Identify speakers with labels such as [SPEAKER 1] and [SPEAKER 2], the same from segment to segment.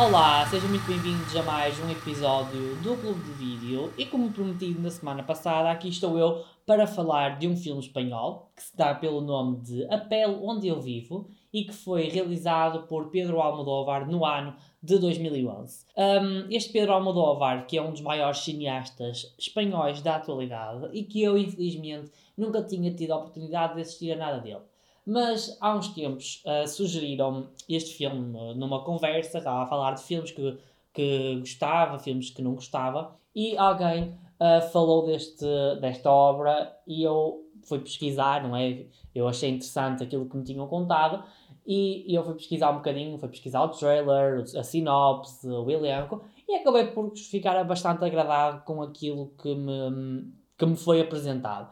[SPEAKER 1] Olá, sejam muito bem-vindos a mais um episódio do Clube de Vídeo e como prometido na semana passada, aqui estou eu para falar de um filme espanhol que se dá pelo nome de A Pele Onde Eu Vivo e que foi realizado por Pedro Almodóvar no ano de 2011. Um, este Pedro Almodóvar, que é um dos maiores cineastas espanhóis da atualidade e que eu, infelizmente, nunca tinha tido a oportunidade de assistir a nada dele. Mas há uns tempos uh, sugeriram este filme numa conversa, estava a falar de filmes que, que gostava, filmes que não gostava, e alguém uh, falou deste, desta obra e eu fui pesquisar, não é? Eu achei interessante aquilo que me tinham contado e, e eu fui pesquisar um bocadinho, fui pesquisar o trailer, a sinopse, o elenco e acabei por ficar bastante agradado com aquilo que me, que me foi apresentado.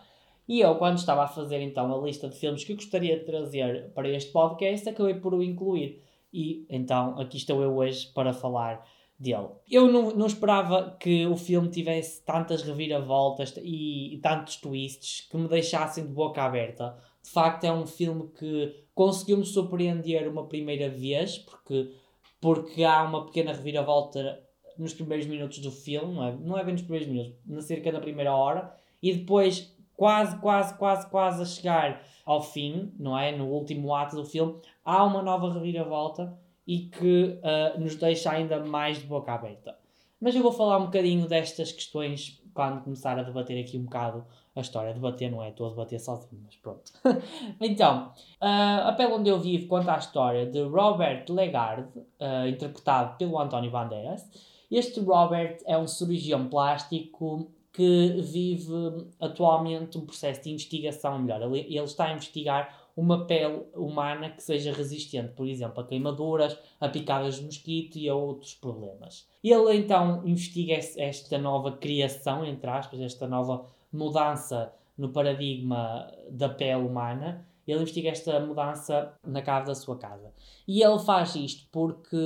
[SPEAKER 1] E eu, quando estava a fazer então a lista de filmes que gostaria de trazer para este podcast, acabei por o incluir. E então aqui estou eu hoje para falar dele. Eu não, não esperava que o filme tivesse tantas reviravoltas e, e tantos twists que me deixassem de boca aberta. De facto, é um filme que conseguiu-me surpreender uma primeira vez, porque, porque há uma pequena reviravolta nos primeiros minutos do filme, não é, não é bem nos primeiros minutos, na cerca da primeira hora, e depois quase, quase, quase, quase a chegar ao fim, não é? No último ato do filme, há uma nova reviravolta e que uh, nos deixa ainda mais de boca aberta. Mas eu vou falar um bocadinho destas questões quando começar a debater aqui um bocado a história. Debater não é, estou a debater sozinho, mas pronto. então, uh, a pele onde eu vivo conta a história de Robert Legard, uh, interpretado pelo António Banderas. Este Robert é um cirurgião plástico que vive atualmente um processo de investigação melhor. Ele, está a investigar uma pele humana que seja resistente, por exemplo, a queimaduras, a picadas de mosquito e a outros problemas. Ele então investiga esta nova criação, entre aspas, esta nova mudança no paradigma da pele humana. Ele investiga esta mudança na casa da sua casa. E ele faz isto porque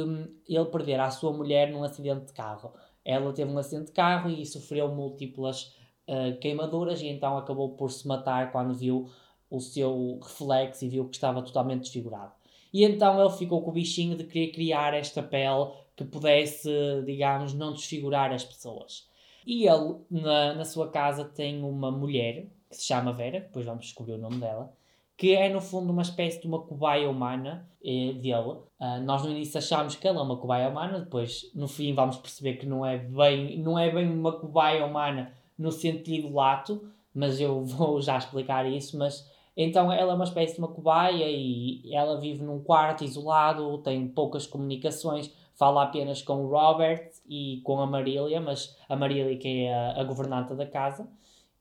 [SPEAKER 1] ele perdera a sua mulher num acidente de carro. Ela teve um acidente de carro e sofreu múltiplas uh, queimaduras e então acabou por se matar quando viu o seu reflexo e viu que estava totalmente desfigurado. E então ele ficou com o bichinho de querer criar esta pele que pudesse, digamos, não desfigurar as pessoas. E ele, na, na sua casa, tem uma mulher que se chama Vera, depois vamos descobrir o nome dela, que é no fundo uma espécie de uma cobaia humana eh, dele. Uh, nós no início achámos que ela é uma cobaia humana, depois no fim vamos perceber que não é bem, não é bem uma cobaia humana no sentido lato, mas eu vou já explicar isso. Mas então ela é uma espécie de uma cobaia e ela vive num quarto isolado, tem poucas comunicações, fala apenas com o Robert e com a Marília, mas a Marília que é a, a governanta da casa.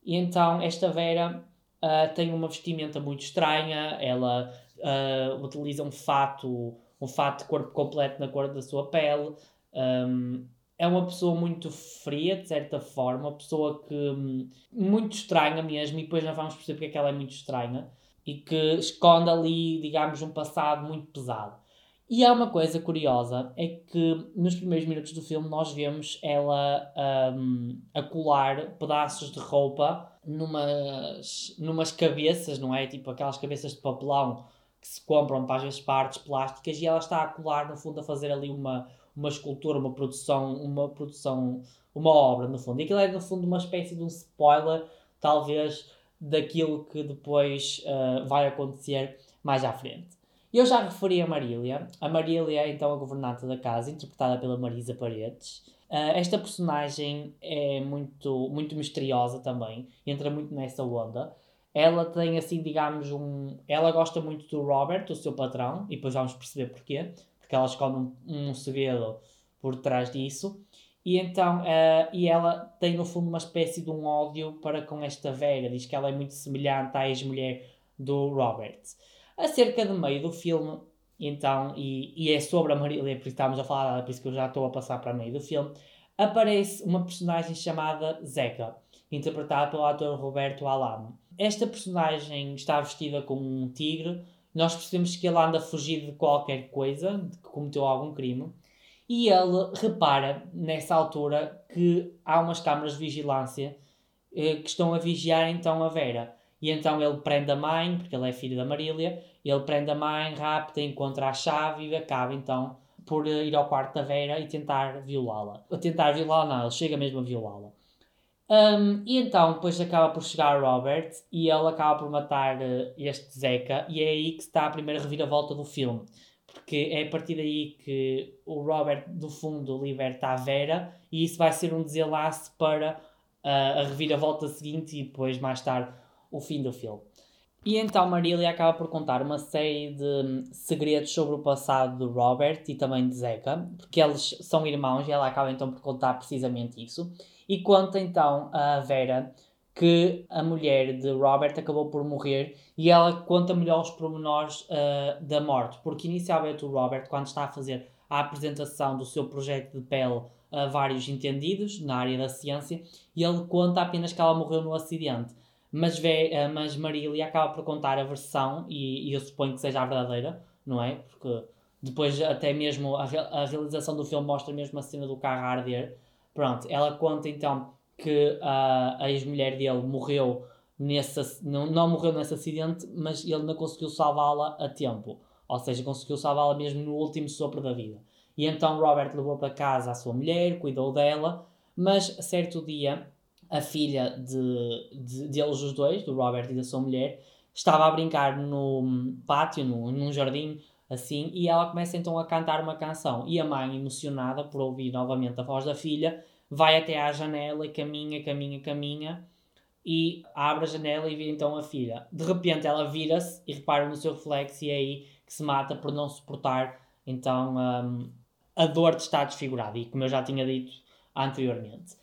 [SPEAKER 1] E então esta Vera uh, tem uma vestimenta muito estranha, ela uh, utiliza um fato, um fato de corpo completo na cor da sua pele. Um, é uma pessoa muito fria, de certa forma, uma pessoa que hum, muito estranha mesmo, e depois nós vamos perceber porque é que ela é muito estranha e que esconde ali, digamos, um passado muito pesado. E há uma coisa curiosa, é que nos primeiros minutos do filme nós vemos ela um, a colar pedaços de roupa numas, numas cabeças, não é? Tipo aquelas cabeças de papelão que se compram para vezes partes plásticas e ela está a colar, no fundo, a fazer ali uma, uma escultura, uma produção, uma produção, uma obra, no fundo. E aquilo é, no fundo, uma espécie de um spoiler, talvez, daquilo que depois uh, vai acontecer mais à frente. Eu já referi a Marília. A Marília é então a governanta da casa, interpretada pela Marisa Paredes. Uh, esta personagem é muito, muito misteriosa também, entra muito nessa onda. Ela tem assim, digamos, um. Ela gosta muito do Robert, o seu patrão, e depois vamos perceber porquê porque ela esconde um, um segredo por trás disso. E então, uh, e ela tem no fundo uma espécie de um ódio para com esta Vera, diz que ela é muito semelhante à ex-mulher do Robert. A cerca de meio do filme, então, e, e é sobre a Marília, por isso estamos a falar dela, por isso que eu já estou a passar para meio do filme, aparece uma personagem chamada Zeca, interpretada pelo ator Roberto Alamo. Esta personagem está vestida como um tigre, nós percebemos que ele anda a fugir de qualquer coisa, de que cometeu algum crime, e ele repara, nessa altura, que há umas câmaras de vigilância eh, que estão a vigiar então a Vera. E então ele prende a mãe, porque ele é filho da Marília, ele prende a mãe, rapta, encontra a chave e acaba então por ir ao quarto da Vera e tentar violá-la. Tentar violá-la, não, ele chega mesmo a violá-la. Um, e então, depois acaba por chegar Robert e ele acaba por matar uh, este Zeca, e é aí que está a primeira reviravolta do filme. Porque é a partir daí que o Robert, do fundo, liberta a Vera, e isso vai ser um desenlace para uh, a reviravolta seguinte e depois, mais tarde, o fim do filme. E então Marília acaba por contar uma série de segredos sobre o passado de Robert e também de Zeca, porque eles são irmãos e ela acaba então por contar precisamente isso. E conta então a Vera que a mulher de Robert acabou por morrer e ela conta melhor os pormenores uh, da morte, porque inicialmente o Robert, quando está a fazer a apresentação do seu projeto de pele a vários entendidos na área da ciência, e ele conta apenas que ela morreu no acidente mas, vê, uh, mas Marília acaba por contar a versão, e, e, eu suponho que seja a verdadeira, não é? Porque depois até mesmo a, a realização do filme mostra mesmo a cena do carro a arder. Pronto, ela conta então que a, a ex-mulher dele morreu nesse, não, não morreu nesse acidente, mas ele não conseguiu salvá-la a tempo. Ou seja, conseguiu salvá-la mesmo no último sopro da vida. E então Robert levou para casa a sua mulher, cuidou dela, mas certo dia a filha de, de, deles os dois, do Robert e da sua mulher, estava a brincar no pátio, no, num jardim, assim, e ela começa então a cantar uma canção. E a mãe, emocionada por ouvir novamente a voz da filha, vai até à janela e caminha, caminha, caminha, e abre a janela e vê então a filha. De repente ela vira-se e repara no seu reflexo, e é aí que se mata por não suportar então um, a dor de estar desfigurada. E como eu já tinha dito anteriormente.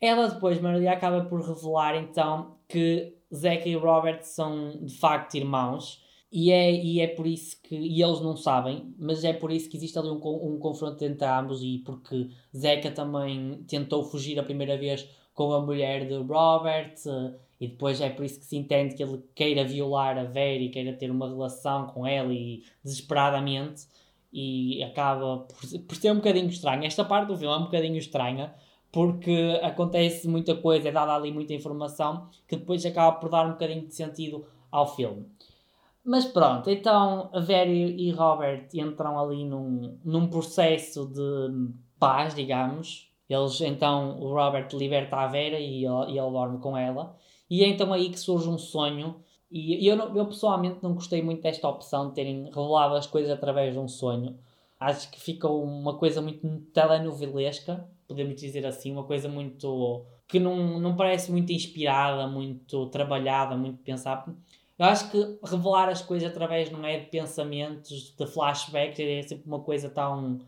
[SPEAKER 1] Ela depois, Maria, acaba por revelar então que Zeca e Robert são de facto irmãos e é, e é por isso que, e eles não sabem, mas é por isso que existe ali um, um confronto entre ambos e porque Zeca também tentou fugir a primeira vez com a mulher de Robert e depois é por isso que se entende que ele queira violar a Vera e queira ter uma relação com ela e desesperadamente e acaba por, por ser um bocadinho estranho. Esta parte do filme é um bocadinho estranha porque acontece muita coisa, é dada ali muita informação que depois acaba por dar um bocadinho de sentido ao filme. Mas pronto, então a Vera e Robert entram ali num, num processo de paz, digamos. Eles então, o Robert liberta a Vera e ele, e ele dorme com ela. E é então aí que surge um sonho. E eu, eu pessoalmente não gostei muito desta opção de terem revelado as coisas através de um sonho. Acho que fica uma coisa muito telenovelesca podemos dizer assim, uma coisa muito. que não, não parece muito inspirada, muito trabalhada, muito pensada. Eu acho que revelar as coisas através, não é de pensamentos, de flashbacks, é sempre uma coisa tão.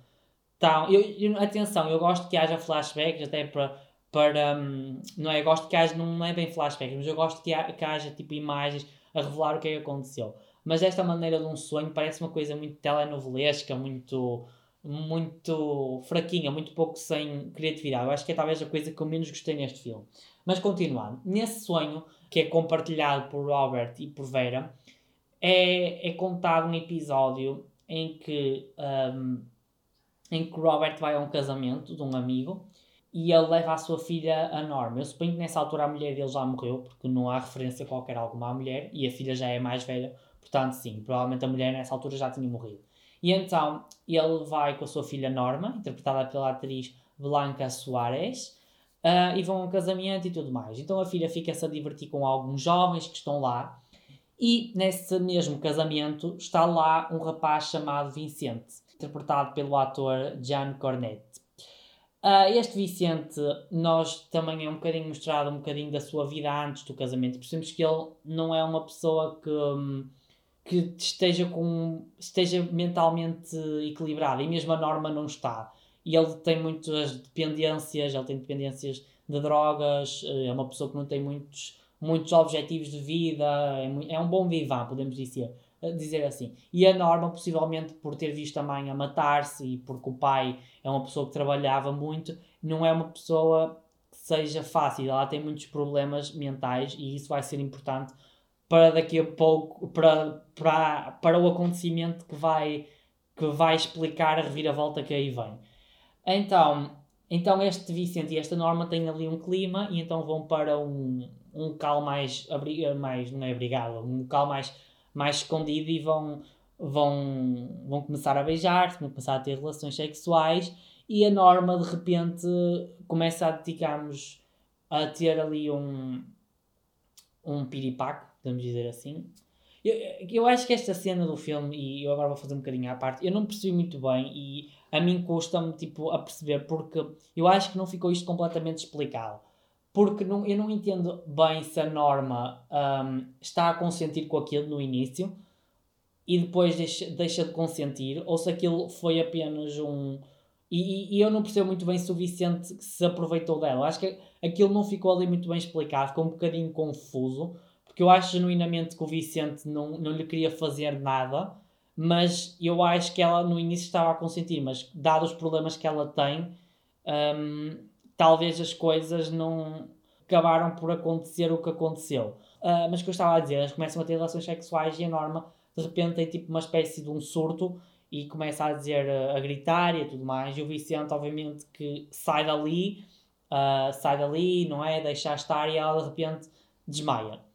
[SPEAKER 1] tão eu, eu, atenção, eu gosto que haja flashbacks, até para. para hum, não é? Eu gosto que haja, não é bem flashbacks, mas eu gosto que, ha, que haja tipo imagens a revelar o que é que aconteceu. Mas esta maneira de um sonho parece uma coisa muito telenovelesca, muito muito fraquinha, muito pouco sem criatividade. Eu acho que é talvez a coisa que eu menos gostei neste filme. Mas continuando, nesse sonho, que é compartilhado por Robert e por Vera, é, é contado um episódio em que, um, em que Robert vai a um casamento de um amigo e ele leva a sua filha a Norma. Eu suponho que nessa altura a mulher dele já morreu, porque não há referência qualquer alguma à mulher, e a filha já é mais velha, portanto, sim, provavelmente a mulher nessa altura já tinha morrido. E então ele vai com a sua filha Norma, interpretada pela atriz Blanca Soares, uh, e vão a um casamento e tudo mais. Então a filha fica-se a divertir com alguns jovens que estão lá, e nesse mesmo casamento está lá um rapaz chamado Vicente, interpretado pelo ator Gian Cornet. Uh, este Vicente, nós também é um bocadinho mostrado um bocadinho da sua vida antes do casamento. Percebemos que ele não é uma pessoa que. Um, que esteja, com, esteja mentalmente equilibrado e mesmo a norma não está. E ele tem muitas dependências, ele tem dependências de drogas, eh, é uma pessoa que não tem muitos, muitos objetivos de vida, é, é um bom vivant, podemos dizer, eh, dizer assim. E a Norma, possivelmente por ter visto a mãe a matar-se e porque o pai é uma pessoa que trabalhava muito, não é uma pessoa que seja fácil, ela tem muitos problemas mentais e isso vai ser importante para daqui a pouco, para, para, para o acontecimento que vai, que vai explicar a reviravolta que aí vem. Então, então este Vicente e esta Norma têm ali um clima e então vão para um, um local mais, mais não é abrigado, um local mais, mais escondido e vão vão, vão começar a beijar-se, vão começar a ter relações sexuais e a Norma de repente começa a, digamos, a ter ali um, um piripaco, podemos dizer assim. Eu, eu acho que esta cena do filme, e eu agora vou fazer um bocadinho à parte, eu não percebi muito bem e a mim custa-me tipo, a perceber porque eu acho que não ficou isto completamente explicado. Porque não, eu não entendo bem se a Norma um, está a consentir com aquilo no início e depois deixa, deixa de consentir, ou se aquilo foi apenas um. E, e, e eu não percebo muito bem se o Vicente se aproveitou dela. Acho que aquilo não ficou ali muito bem explicado, ficou um bocadinho confuso, porque eu acho genuinamente que o Vicente não, não lhe queria fazer nada, mas eu acho que ela no início estava a consentir, mas dados os problemas que ela tem, um, talvez as coisas não acabaram por acontecer o que aconteceu. Uh, mas que eu estava a dizer, eles começam a ter relações sexuais e a Norma de repente tem tipo uma espécie de um surto e começa a dizer, a gritar e tudo mais. E o Vicente, obviamente, que sai dali, uh, sai dali, não é? Deixa estar e ela de repente desmaia.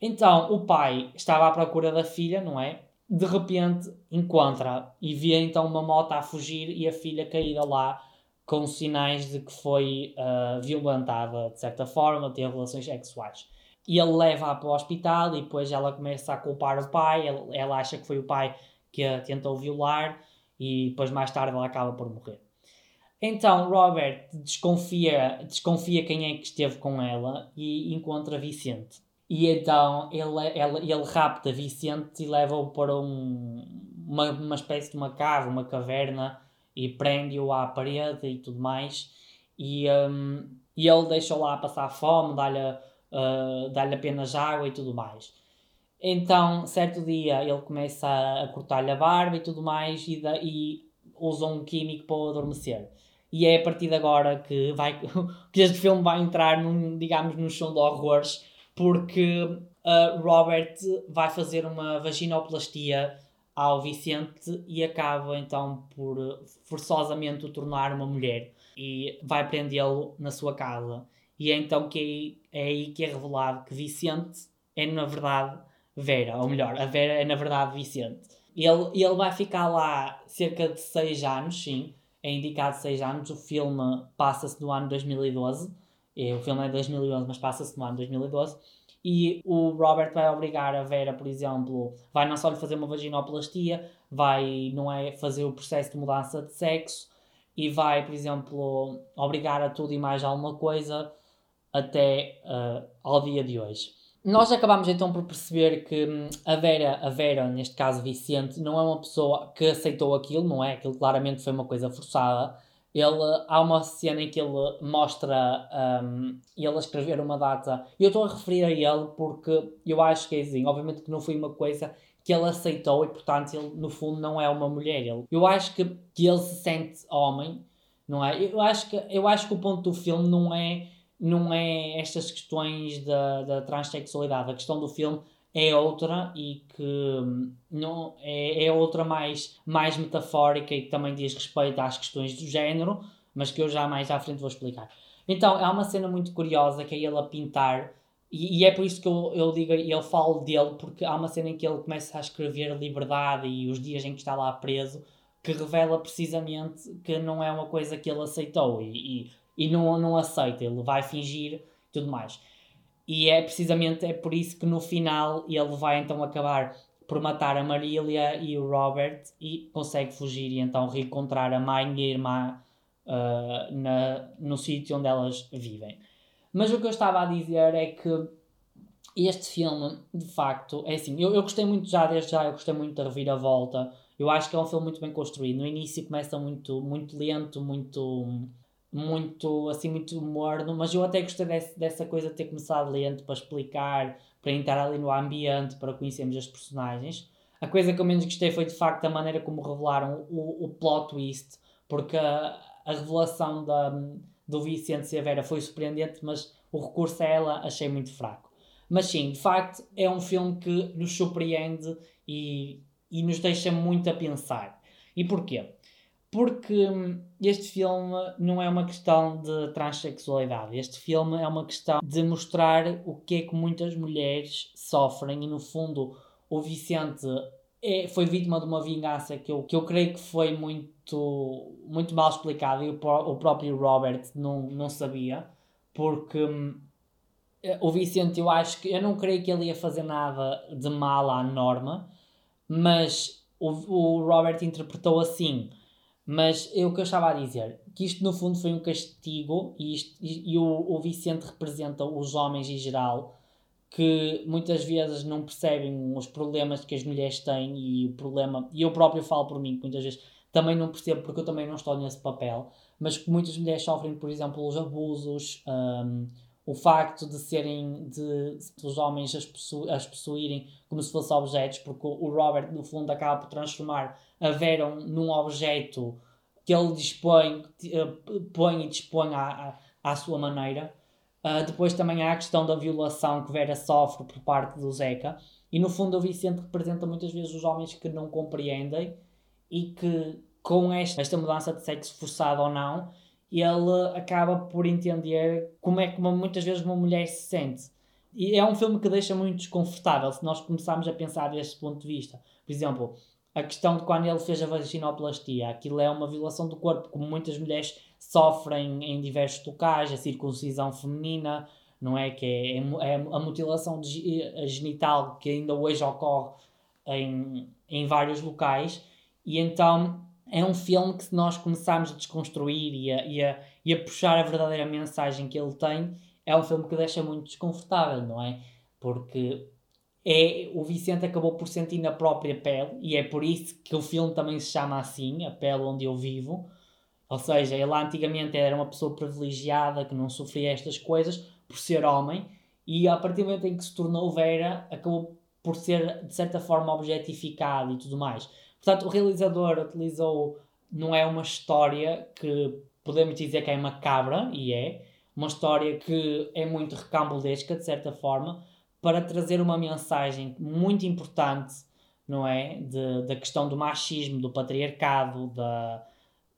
[SPEAKER 1] Então o pai estava à procura da filha, não é? De repente encontra e vê então uma moto a fugir e a filha caída lá com sinais de que foi uh, violentada de certa forma, teve relações sexuais e ele leva-a para o hospital e depois ela começa a culpar o pai, ela acha que foi o pai que a tentou violar e depois mais tarde ela acaba por morrer. Então Robert desconfia, desconfia quem é que esteve com ela e encontra Vicente. E então ele, ele, ele rapta Vicente e leva-o para um, uma, uma espécie de uma cave, uma caverna e prende-o à parede e tudo mais. E, um, e ele deixa-o lá passar fome, dá-lhe uh, dá-lhe apenas água e tudo mais. Então, certo dia, ele começa a, cortar-lhe a barba e tudo mais e, da, e usa um químico para o adormecer. E é a partir de agora que, vai, que este filme vai entrar, num, digamos, num show de horrores, porque uh, Robert vai fazer uma vaginoplastia ao Vicente e acaba então por forçosamente o tornar uma mulher e vai prendê-lo na sua casa. E é então que é, é aí que é revelado que Vicente é na verdade Vera, ou melhor, a Vera é na verdade Vicente. Ele, ele vai ficar lá cerca de 6 anos, sim, é indicado 6 anos. O filme passa-se no ano 2012. O filme é de 2011, mas passa-se no ano 2012. E o Robert vai obrigar a Vera, por exemplo, vai não só lhe fazer uma vaginoplastia, vai, não é, fazer o processo de mudança de sexo e vai, por exemplo, obrigar a tudo e mais alguma coisa até uh, ao dia de hoje. Nós acabamos então por perceber que hum, a Vera, a Vera, neste caso Vicente, não é uma pessoa que aceitou aquilo, não é? Aquilo claramente foi uma coisa forçada. Ele, há uma cena em que ele mostra um, ele a escrever uma data. E eu estou a referir a ele porque eu acho que é assim, obviamente que não foi uma coisa que ele aceitou e portanto ele no fundo não é uma mulher. Ele, eu acho que, que ele se sente homem, não é? Eu acho que, eu acho que o ponto do filme não é não é estas questões da, da transexualidade. A questão do filme é outra e que hum, não é, é outra mais, mais metafórica e que também diz respeito às questões do género, mas que eu já mais à frente vou explicar. Então, há uma cena muito curiosa que é ele a pintar, e, e é por isso que eu, eu digo, eu falo dele, porque há uma cena em que ele começa a escrever liberdade e os dias em que está lá preso, que revela precisamente que não é uma coisa que ele aceitou. E, e e não, não aceita, ele vai fingir tudo mais. E é precisamente é por isso que no final ele vai então acabar por matar a Marília e o Robert e consegue fugir e então reencontrar a mãe e a irmã uh, na, no sítio onde elas vivem. Mas o que eu estava a dizer é que este filme, de facto, é assim, eu, eu gostei muito já desde já, eu gostei muito da reviravolta. Eu acho que é um filme muito bem construído. No início começa muito, muito lento, muito muito, assim, muito morno, mas eu até gostei desse, dessa coisa de ter começado lento para explicar, para entrar ali no ambiente, para conhecermos as personagens. A coisa que eu menos gostei foi de facto a maneira como revelaram o, o plot twist, porque a, a revelação da, do Vicente Severa foi surpreendente, mas o recurso a ela achei muito fraco. Mas sim, de facto, é um filme que nos surpreende e, e nos deixa muito a pensar. E porquê? Porque hum, este filme não é uma questão de transexualidade. Este filme é uma questão de mostrar o que é que muitas mulheres sofrem e, no fundo, o Vicente é, foi vítima de uma vingança que eu, que eu creio que foi muito, muito mal explicada e o, o próprio Robert não, não sabia, porque hum, o Vicente, eu acho que eu não creio que ele ia fazer nada de mal à norma, mas o, o Robert interpretou assim. Mas é o que eu estava a dizer, que isto no fundo foi um castigo e, isto, e, e o, o Vicente representa os homens em geral que muitas vezes não percebem os problemas que as mulheres têm e o problema, e eu próprio falo por mim, que muitas vezes também não percebo porque eu também não estou nesse papel, mas que muitas mulheres sofrem, por exemplo, os abusos, um, o facto de serem, de, os homens as, possu as possuírem como se fossem objetos, porque o Robert, no fundo, acaba por transformar a Vera num objeto que ele dispõe, eh, põe e dispõe à, à, à sua maneira. Uh, depois também há a questão da violação que Vera sofre por parte do Zeca. E no fundo o Vicente representa muitas vezes os homens que não compreendem e que com esta, esta mudança de sexo forçada ou não, ele acaba por entender como é que uma, muitas vezes uma mulher se sente. E é um filme que deixa muito desconfortável se nós começarmos a pensar deste ponto de vista. Por exemplo, a questão de quando ele fez a vaginoplastia, aquilo é uma violação do corpo, como muitas mulheres sofrem em diversos locais, a circuncisão feminina, não é? Que é, é a mutilação genital que ainda hoje ocorre em, em vários locais, e então é um filme que se nós começarmos a desconstruir e a, e a, e a puxar a verdadeira mensagem que ele tem, é um filme que deixa muito desconfortável, não é? Porque é, o Vicente acabou por sentir na própria pele, e é por isso que o filme também se chama assim, A Pele Onde Eu Vivo. Ou seja, ele antigamente era uma pessoa privilegiada que não sofria estas coisas por ser homem, e a partir do momento em que se tornou Vera, acabou por ser de certa forma objetificado e tudo mais. Portanto, o realizador utilizou, não é uma história que podemos dizer que é macabra, e é, uma história que é muito recambulesca de certa forma, para trazer uma mensagem muito importante, não é? De, da questão do machismo, do patriarcado, da,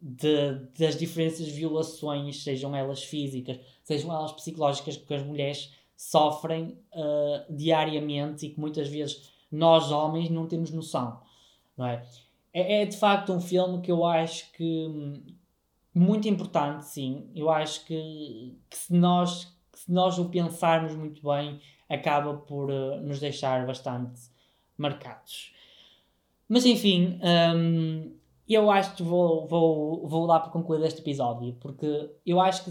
[SPEAKER 1] de, das diferentes violações, sejam elas físicas, sejam elas psicológicas, que as mulheres sofrem uh, diariamente e que muitas vezes nós homens não temos noção, não é? É, é de facto um filme que eu acho que hum, muito importante, sim. Eu acho que, que se nós que se nós o pensarmos muito bem, acaba por uh, nos deixar bastante marcados. Mas enfim, um, eu acho que vou, vou, vou lá para concluir este episódio, porque eu acho que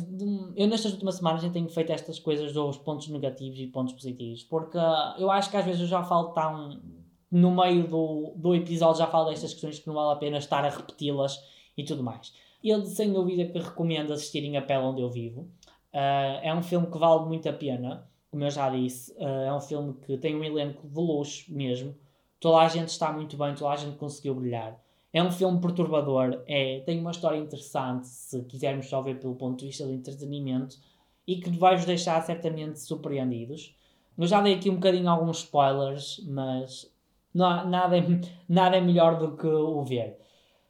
[SPEAKER 1] eu nestas últimas semanas já tenho feito estas coisas dos pontos negativos e pontos positivos, porque uh, eu acho que às vezes eu já falo tão no meio do, do episódio já falo destas questões que não vale a pena estar a repeti-las e tudo mais. Ele, sem dúvida, que recomendo assistirem a Pele Onde Eu Vivo. Uh, é um filme que vale muito a pena, como eu já disse. Uh, é um filme que tem um elenco de luxo mesmo. Toda a gente está muito bem, toda a gente conseguiu brilhar. É um filme perturbador, é, tem uma história interessante, se quisermos só ver pelo ponto de vista do entretenimento, e que vai-vos deixar certamente surpreendidos. Eu já dei aqui um bocadinho alguns spoilers, mas não, nada, é, nada é melhor do que o ver.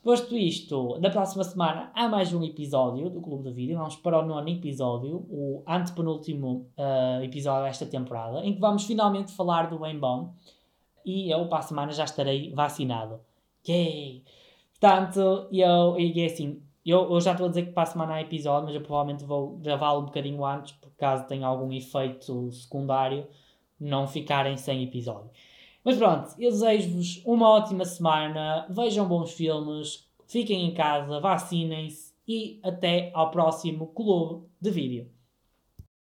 [SPEAKER 1] Posto isto, na próxima semana há mais um episódio do Clube do Vídeo. Vamos para o nono episódio, o antepenúltimo uh, episódio desta temporada, em que vamos finalmente falar do Bem Bom. E eu, para a semana, já estarei vacinado. Yay! Portanto, eu, e é assim, eu, eu já estou a dizer que para a semana há episódio, mas eu provavelmente vou gravá-lo um bocadinho antes, por caso tenha algum efeito secundário, não ficarem sem episódio. Mas pronto, eu desejo-vos uma ótima semana, vejam bons filmes, fiquem em casa, vacinem-se e até ao próximo Clube de Vídeo.